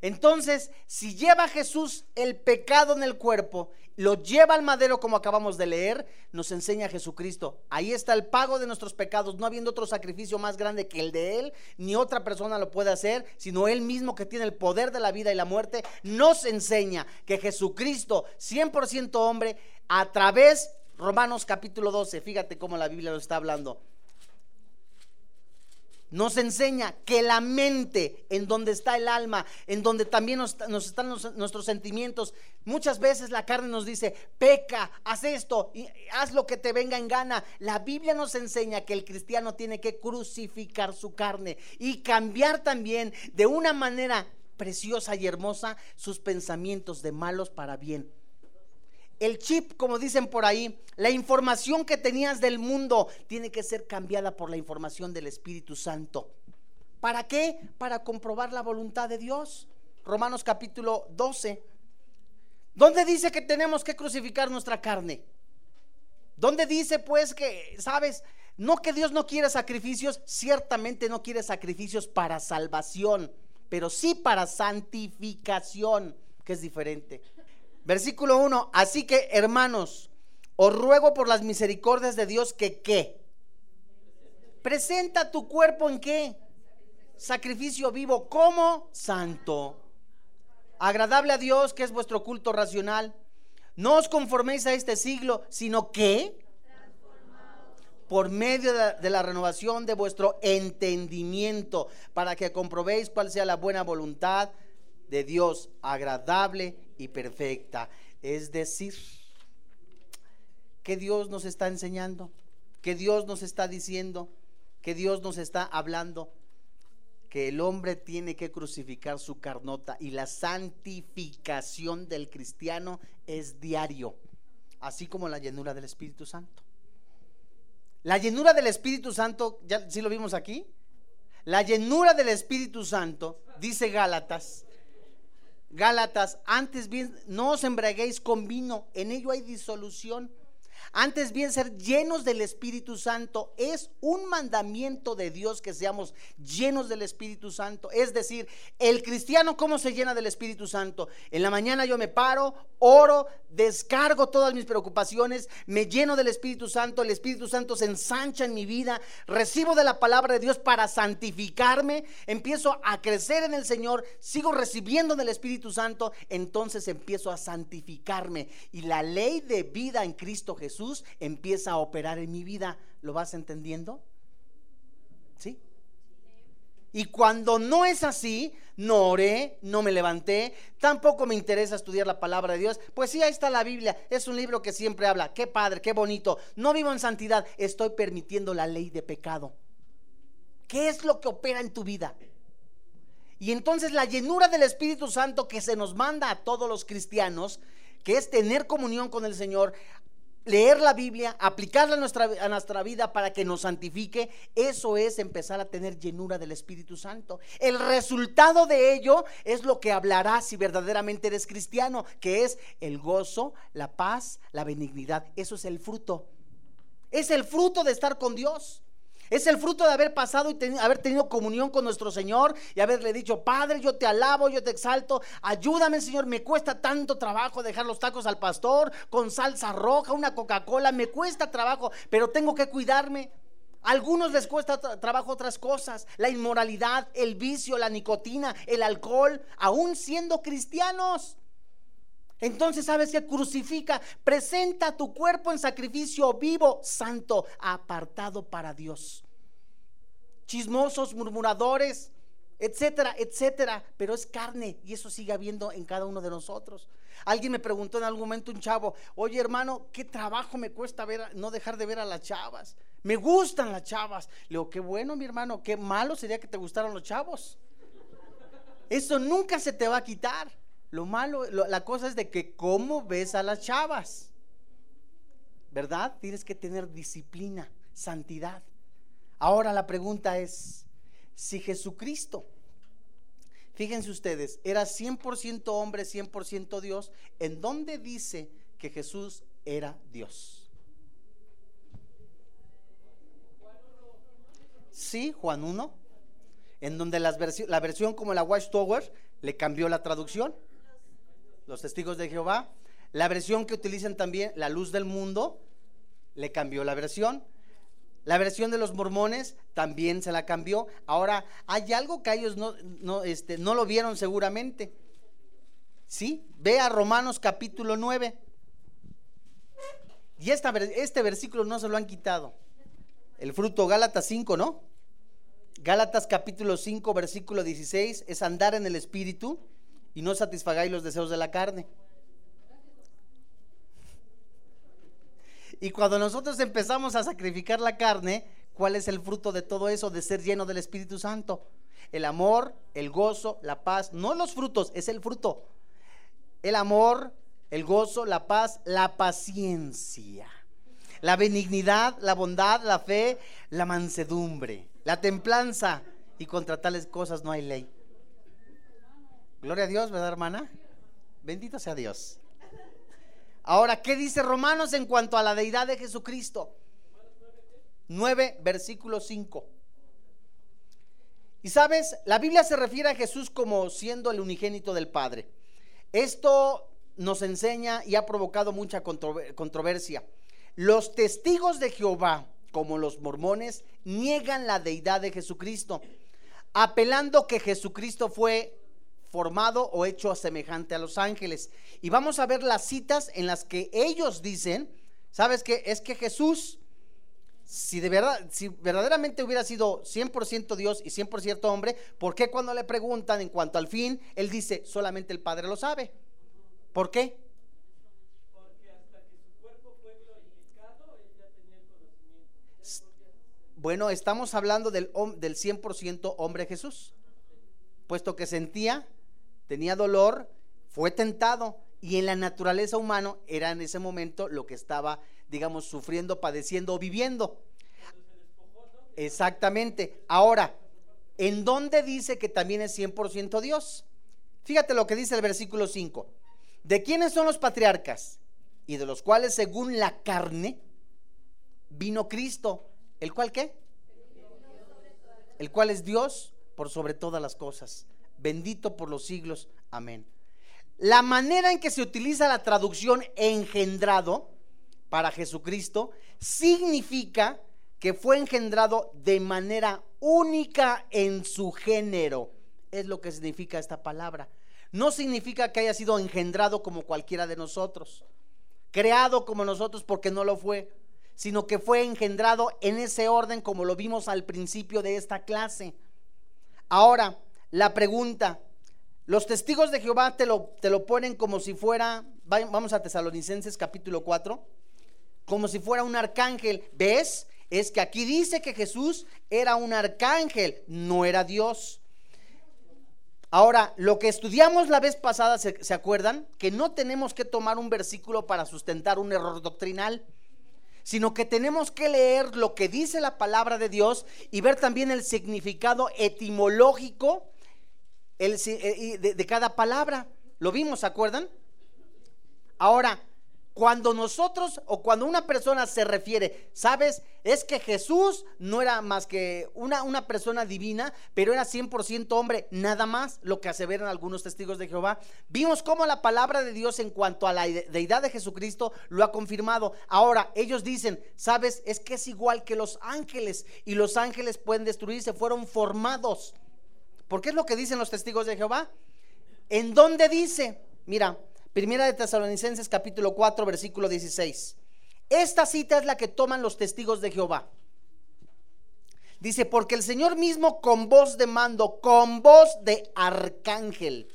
A: Entonces, si lleva Jesús el pecado en el cuerpo, lo lleva al madero como acabamos de leer, nos enseña Jesucristo. Ahí está el pago de nuestros pecados, no habiendo otro sacrificio más grande que el de Él, ni otra persona lo puede hacer, sino Él mismo que tiene el poder de la vida y la muerte, nos enseña que Jesucristo, 100% hombre, a través, Romanos capítulo 12, fíjate cómo la Biblia lo está hablando nos enseña que la mente, en donde está el alma, en donde también nos, están nuestros sentimientos, muchas veces la carne nos dice, peca, haz esto, haz lo que te venga en gana. La Biblia nos enseña que el cristiano tiene que crucificar su carne y cambiar también de una manera preciosa y hermosa sus pensamientos de malos para bien el chip, como dicen por ahí, la información que tenías del mundo tiene que ser cambiada por la información del Espíritu Santo. ¿Para qué? Para comprobar la voluntad de Dios. Romanos capítulo 12, ¿Dónde dice que tenemos que crucificar nuestra carne? ¿Dónde dice pues que, sabes, no que Dios no quiere sacrificios, ciertamente no quiere sacrificios para salvación, pero sí para santificación, que es diferente. Versículo 1, así que hermanos, os ruego por las misericordias de Dios que qué. Presenta tu cuerpo en qué? Sacrificio vivo como santo. Agradable a Dios, que es vuestro culto racional. No os conforméis a este siglo, sino que por medio de la, renovación de vuestro entendimiento, para que comprobéis cuál sea la buena voluntad de Dios, agradable y perfecta. Es decir, que Dios nos está enseñando, que Dios nos está diciendo, que Dios nos está hablando, que el hombre tiene que crucificar su carnota y la santificación del cristiano es diario, así como la llenura del Espíritu Santo. La llenura del Espíritu Santo, ya sí lo vimos aquí. La llenura del Espíritu Santo, dice Gálatas. Gálatas, antes bien, no os embraguéis con vino, en ello hay disolución antes bien, ser llenos del Espíritu Santo es un mandamiento de Dios que seamos llenos del Espíritu Santo. Es decir, el cristiano, ¿cómo se llena del Espíritu Santo? En la mañana yo me paro, oro, descargo todas mis preocupaciones, me lleno del Espíritu Santo, el Espíritu Santo se ensancha en mi vida, recibo de la palabra de Dios para santificarme, empiezo a crecer en el Señor, sigo recibiendo del Espíritu Santo, entonces empiezo a santificarme. Y la ley de vida en Cristo Jesús Empieza a operar en mi vida. ¿Lo vas entendiendo? ¿Sí? Y cuando no es así, no oré, no me levanté, tampoco me interesa estudiar la palabra de Dios. Pues sí, ahí está la Biblia, es un libro que siempre habla. Qué padre, qué bonito. No vivo en santidad, estoy permitiendo la ley de pecado. ¿Qué es lo que opera en tu vida? Y entonces la llenura del Espíritu Santo que se nos manda a todos los cristianos, que es tener comunión con el Señor, leer la Biblia, aplicarla a nuestra, a nuestra vida para que nos santifique, eso es empezar a tener llenura del Espíritu Santo. El resultado de ello es lo que hablará si verdaderamente eres cristiano, que es el gozo, la paz, la benignidad. Eso es el fruto. Es el fruto de estar con Dios. Es el fruto de haber pasado y haber tenido comunión con nuestro Señor y haberle dicho, Padre, yo te alabo, yo te exalto, ayúdame Señor, me cuesta tanto trabajo dejar los tacos al pastor con salsa roja, una Coca-Cola, me cuesta trabajo, pero tengo que cuidarme. A algunos les cuesta trabajo otras cosas, la inmoralidad, el vicio, la nicotina, el alcohol, aún siendo cristianos. Entonces, ¿sabes qué? Crucifica, presenta tu cuerpo en sacrificio vivo, santo, apartado para Dios. Chismosos, murmuradores, etcétera, etcétera, pero es carne y eso sigue habiendo en cada uno de nosotros. Alguien me preguntó en algún momento un chavo, oye hermano, ¿qué trabajo me cuesta ver, no dejar de ver a las chavas? Me gustan las chavas. Le digo, qué bueno mi hermano, qué malo sería que te gustaran los chavos. Eso nunca se te va a quitar. Lo malo, la cosa es de que cómo ves a las chavas. ¿Verdad? Tienes que tener disciplina, santidad. Ahora la pregunta es, si Jesucristo, fíjense ustedes, era 100% hombre, 100% Dios, ¿en dónde dice que Jesús era Dios? Sí, Juan 1, en donde la versión como la Watchtower le cambió la traducción los testigos de Jehová. La versión que utilizan también, la luz del mundo, le cambió la versión. La versión de los mormones también se la cambió. Ahora, hay algo que ellos no, no, este, no lo vieron seguramente. ¿Sí? Ve a Romanos capítulo 9. Y esta, este versículo no se lo han quitado. El fruto, Gálatas 5, ¿no? Gálatas capítulo 5, versículo 16, es andar en el Espíritu y no satisfagáis los deseos de la carne. Y cuando nosotros empezamos a sacrificar la carne, ¿cuál es el fruto de todo eso de ser lleno del Espíritu Santo? El amor, el gozo, la paz, no los frutos, es el fruto. El amor, el gozo, la paz, la paciencia, la benignidad, la bondad, la fe, la mansedumbre, la templanza, y contra tales cosas no hay ley. Gloria a Dios, ¿verdad, hermana? Bendito sea Dios. Ahora, ¿qué dice Romanos en cuanto a la deidad de Jesucristo? 9, versículo 5. Y sabes, la Biblia se refiere a Jesús como siendo el unigénito del Padre. Esto nos enseña y ha provocado mucha controversia. Los testigos de Jehová, como los mormones, niegan la deidad de Jesucristo, apelando que Jesucristo fue formado o hecho semejante a los ángeles. Y vamos a ver las citas en las que ellos dicen, ¿sabes qué? Es que Jesús, si de verdad, si verdaderamente hubiera sido 100% Dios y 100% hombre, ¿por qué cuando le preguntan en cuanto al fin, él dice, solamente el Padre lo sabe? ¿Por qué? Porque. Bueno, estamos hablando del, del 100% hombre Jesús, puesto que sentía tenía dolor, fue tentado y en la naturaleza humana era en ese momento lo que estaba, digamos, sufriendo, padeciendo o viviendo. Exactamente. Ahora, ¿en dónde dice que también es 100% Dios? Fíjate lo que dice el versículo 5. ¿De quiénes son los patriarcas? Y de los cuales según la carne vino Cristo, ¿el cual qué? El cual es Dios por sobre todas las cosas bendito por los siglos. Amén. La manera en que se utiliza la traducción engendrado para Jesucristo significa que fue engendrado de manera única en su género. Es lo que significa esta palabra. No significa que haya sido engendrado como cualquiera de nosotros, creado como nosotros porque no lo fue, sino que fue engendrado en ese orden como lo vimos al principio de esta clase. Ahora, la pregunta. Los testigos de Jehová te lo, te lo ponen como si fuera, vamos a Tesalonicenses capítulo 4, como si fuera un arcángel. ¿Ves? Es que aquí dice que Jesús era un arcángel, no era Dios. Ahora, lo que estudiamos la vez pasada, ¿se, ¿se, acuerdan? Que no tenemos que tomar un versículo para sustentar un error doctrinal, sino que tenemos que leer lo que dice la palabra de Dios y ver también el significado etimológico eh, de, de cada palabra. Lo vimos, ¿se acuerdan? Ahora, cuando nosotros o cuando una persona se refiere, ¿sabes? Es que Jesús no era más que una, una persona divina, pero era 100% hombre, nada más, lo que aseveran algunos testigos de Jehová. Vimos cómo la palabra de Dios en cuanto a la deidad de Jesucristo lo ha confirmado. Ahora, ellos dicen, ¿sabes? Es que es igual que los ángeles y los ángeles pueden destruirse, fueron formados. Porque es lo que dicen los testigos de Jehová. ¿En dónde dice? Mira, Primera de Tesalonicenses capítulo 4 versículo 16. Esta cita es la que toman los testigos de Jehová. Dice, porque el Señor mismo con voz de mando, con voz de arcángel,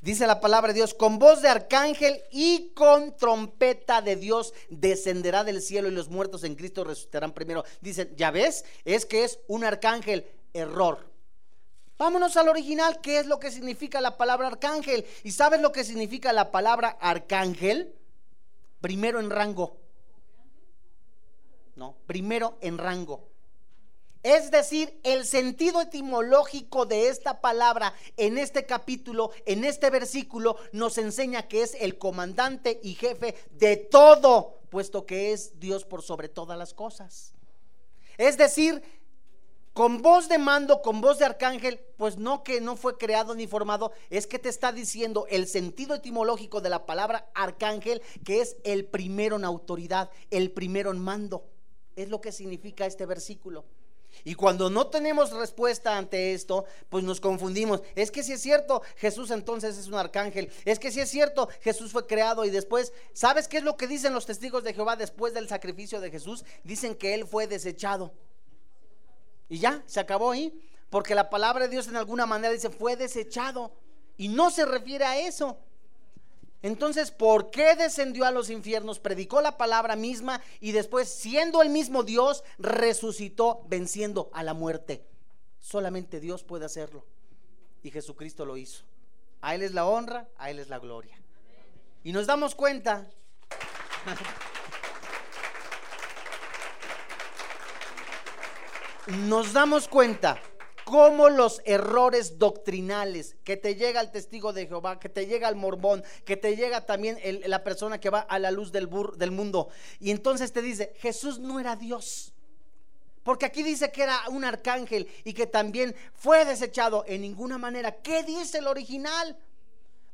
A: dice la palabra de Dios, con voz de arcángel y con trompeta de Dios descenderá del cielo y los muertos en Cristo resucitarán primero. Dicen, ya ves, es que es un arcángel, error. Vámonos al original, ¿qué es lo que significa la palabra arcángel? ¿Y sabes lo que significa la palabra arcángel? Primero en rango. No, primero en rango. Es decir, el sentido etimológico de esta palabra en este capítulo, en este versículo, nos enseña que es el comandante y jefe de todo, puesto que es Dios por sobre todas las cosas. Es decir, con voz de mando, con voz de arcángel, pues no que no fue creado ni formado, es que te está diciendo el sentido etimológico de la palabra arcángel, que es el primero en autoridad, el primero en mando. Es lo que significa este versículo. Y cuando no tenemos respuesta ante esto, pues nos confundimos. Es que si es cierto, Jesús entonces es un arcángel. Es que si es cierto, Jesús fue creado y después, ¿sabes qué es lo que dicen los testigos de Jehová después del sacrificio de Jesús? Dicen que Él fue desechado. Y ya, se acabó ahí. Porque la palabra de Dios en alguna manera dice, fue desechado. Y no se refiere a eso. Entonces, ¿por qué descendió a los infiernos? Predicó la palabra misma y después, siendo el mismo Dios, resucitó venciendo a la muerte. Solamente Dios puede hacerlo. Y Jesucristo lo hizo. A Él es la honra, a Él es la gloria. Y nos damos cuenta <laughs> nos damos cuenta como los errores doctrinales que te llega el testigo de Jehová, que te llega el mormón, que te llega también la persona que va a la luz del, del mundo. Y entonces te dice, Jesús no era Dios. Porque aquí dice que era un arcángel y que también fue desechado en ninguna manera. ¿Qué dice el original?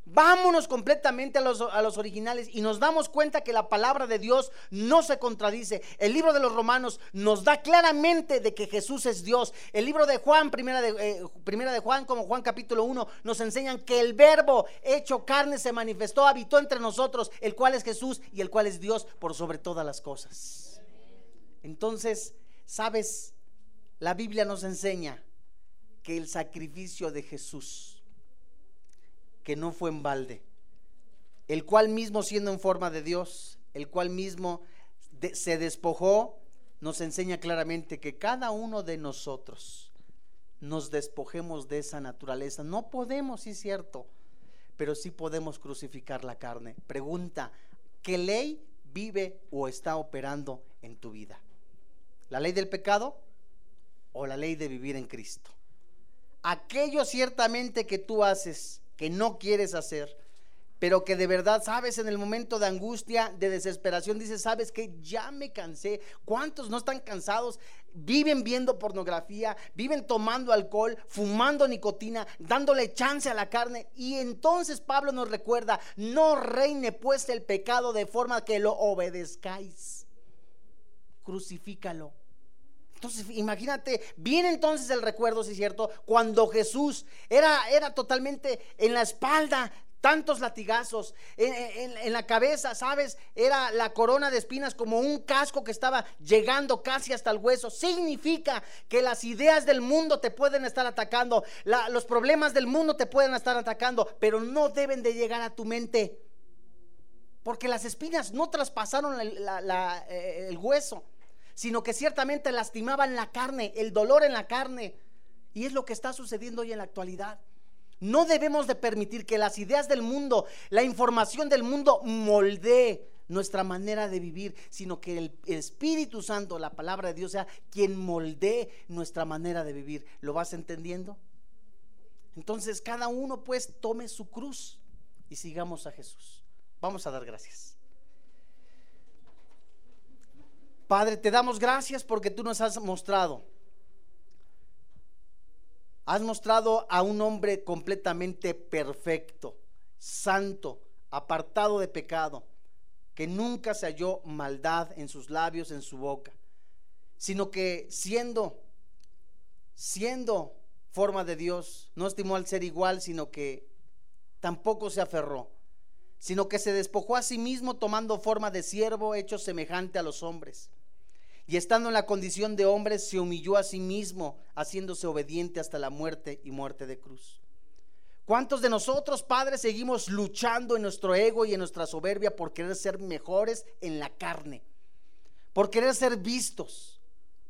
A: Vámonos completamente a los, a los, originales y nos damos cuenta que la palabra de Dios no se contradice. El libro de los Romanos nos da claramente de que Jesús es Dios. El libro de Juan, primera de, eh, primera de Juan, como Juan capítulo 1, nos enseñan que el verbo hecho carne se manifestó, habitó entre nosotros, el cual es Jesús y el cual es Dios por sobre todas las cosas. Entonces, ¿sabes? La Biblia nos enseña que el sacrificio de Jesús que no fue en balde, el cual mismo siendo en forma de Dios, el cual mismo se despojó, nos enseña claramente que cada uno de nosotros nos despojemos de esa naturaleza. No podemos, sí es cierto, pero sí podemos crucificar la carne. Pregunta, ¿qué ley vive o está operando en tu vida? ¿La ley del pecado o la ley de vivir en Cristo? Aquello ciertamente que tú haces que no quieres hacer, pero que de verdad sabes en el momento de angustia, de desesperación, dices, sabes que ya me cansé. ¿Cuántos no están cansados? Viven viendo pornografía, viven tomando alcohol, fumando nicotina, dándole chance a la carne. Y entonces Pablo nos recuerda, no reine pues el pecado de forma que lo obedezcáis. Crucifícalo entonces, imagínate, viene entonces el recuerdo, si es cierto, cuando Jesús era, era totalmente en la espalda, tantos latigazos, en, la cabeza, ¿sabes? Era la corona de espinas como un casco que estaba llegando casi hasta el hueso. Significa que las ideas del mundo te pueden estar atacando, los problemas del mundo te pueden estar atacando, pero no deben de llegar a tu mente. Porque las espinas no traspasaron eh, el hueso sino que ciertamente lastimaban la carne, el dolor en la carne. Y es lo que está sucediendo hoy en la actualidad. No debemos de permitir que las ideas del mundo, la información del mundo moldee nuestra manera de vivir, sino que el Espíritu Santo, la palabra de Dios, sea quien moldee nuestra manera de vivir. ¿Lo vas entendiendo? Entonces cada uno pues tome su cruz y sigamos a Jesús. Vamos a dar gracias. Padre, te damos gracias porque tú nos has mostrado. Has mostrado a un hombre completamente perfecto, santo, apartado de pecado, que nunca se halló maldad en sus labios, en su boca, sino que siendo, siendo forma de Dios, no estimó al ser igual, sino que tampoco se aferró, sino que se despojó a sí mismo tomando forma de siervo hecho semejante a los hombres y estando en la condición de hombre, se humilló a sí mismo, haciéndose obediente hasta la muerte y muerte de cruz. ¿Cuántos de nosotros, padres, seguimos luchando en nuestro ego y en nuestra soberbia por querer ser mejores en la carne? Por querer ser vistos,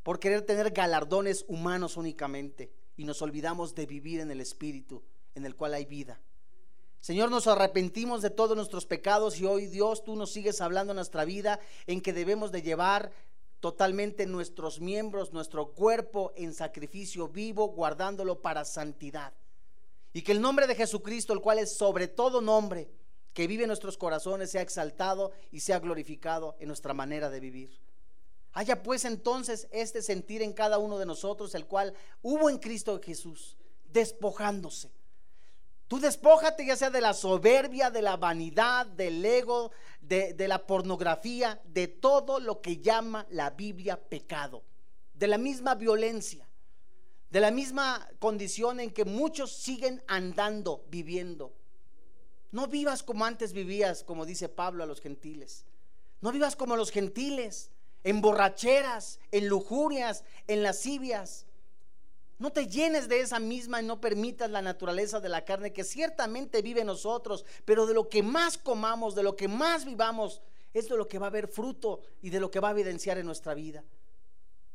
A: por querer tener galardones humanos únicamente. Y nos olvidamos de vivir en el Espíritu, en el cual hay vida. Señor, nos arrepentimos de todos nuestros pecados y hoy Dios, tú nos sigues hablando en nuestra vida en que debemos de llevar totalmente nuestros miembros, nuestro cuerpo en sacrificio vivo, guardándolo para santidad. Y que el nombre de Jesucristo, el cual es sobre todo nombre, que vive en nuestros corazones, sea exaltado y sea glorificado en nuestra manera de vivir. Haya pues entonces este sentir en cada uno de nosotros, el cual hubo en Cristo Jesús, despojándose Tú despójate ya sea de la soberbia, de la vanidad, del ego, de, la pornografía, de todo lo que llama la Biblia pecado, de la misma violencia, de la misma condición en que muchos siguen andando, viviendo. No vivas como antes vivías, como dice Pablo a los gentiles. No vivas como los gentiles, en borracheras, en lujurias, en lascivias. No te llenes de esa misma y no permitas la naturaleza de la carne que ciertamente vive en nosotros, pero de lo que más comamos, de lo que más vivamos, es de lo que va a haber fruto y de lo que va a evidenciar en nuestra vida.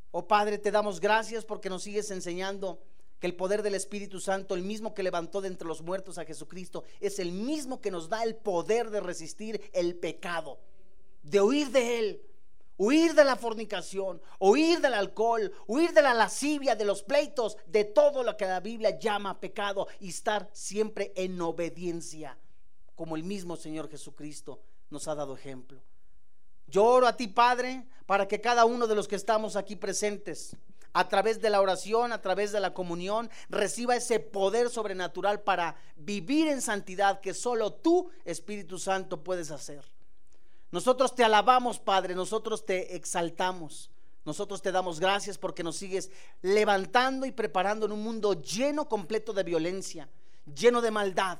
A: Oh Padre, te damos gracias porque nos sigues enseñando que el poder del Espíritu Santo, el mismo que levantó de entre los muertos a Jesucristo, es el mismo que nos da el poder de resistir el pecado, de huir de él, huir de la fornicación, huir del alcohol, huir de la lascivia, de los pleitos, de todo lo que la Biblia llama pecado y estar siempre en obediencia, como el mismo Señor Jesucristo nos ha dado ejemplo. Yo oro a ti, Padre, para que cada uno de los que estamos aquí presentes, a través de la oración, a través de la comunión, reciba ese poder sobrenatural para vivir en santidad que solo tú, Espíritu Santo, puedes hacer. Nosotros te alabamos, Padre, nosotros te exaltamos. Nosotros te damos gracias porque nos sigues levantando y preparando en un mundo lleno completo de violencia, lleno de maldad,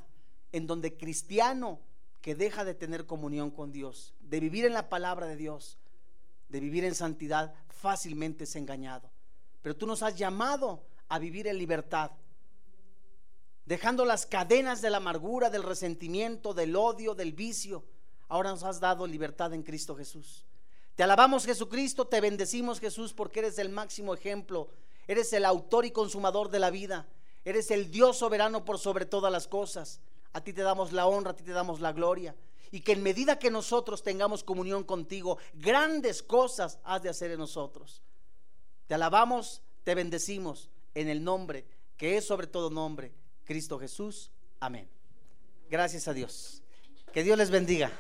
A: en donde cristiano que deja de tener comunión con Dios, de vivir en la palabra de Dios, de vivir en santidad, fácilmente es engañado. Pero tú nos has llamado a vivir en libertad, dejando las cadenas de la amargura, del resentimiento, del odio, del vicio. Ahora nos has dado libertad en Cristo Jesús. Te alabamos Jesucristo, te bendecimos Jesús porque eres el máximo ejemplo, eres el autor y consumador de la vida, eres el Dios soberano por sobre todas las cosas. A ti te damos la honra, a ti te damos la gloria. Y que en medida que nosotros tengamos comunión contigo, grandes cosas has de hacer en nosotros. Te alabamos, te bendecimos en el nombre que es sobre todo nombre, Cristo Jesús. Amén. Gracias a Dios. Que Dios les bendiga.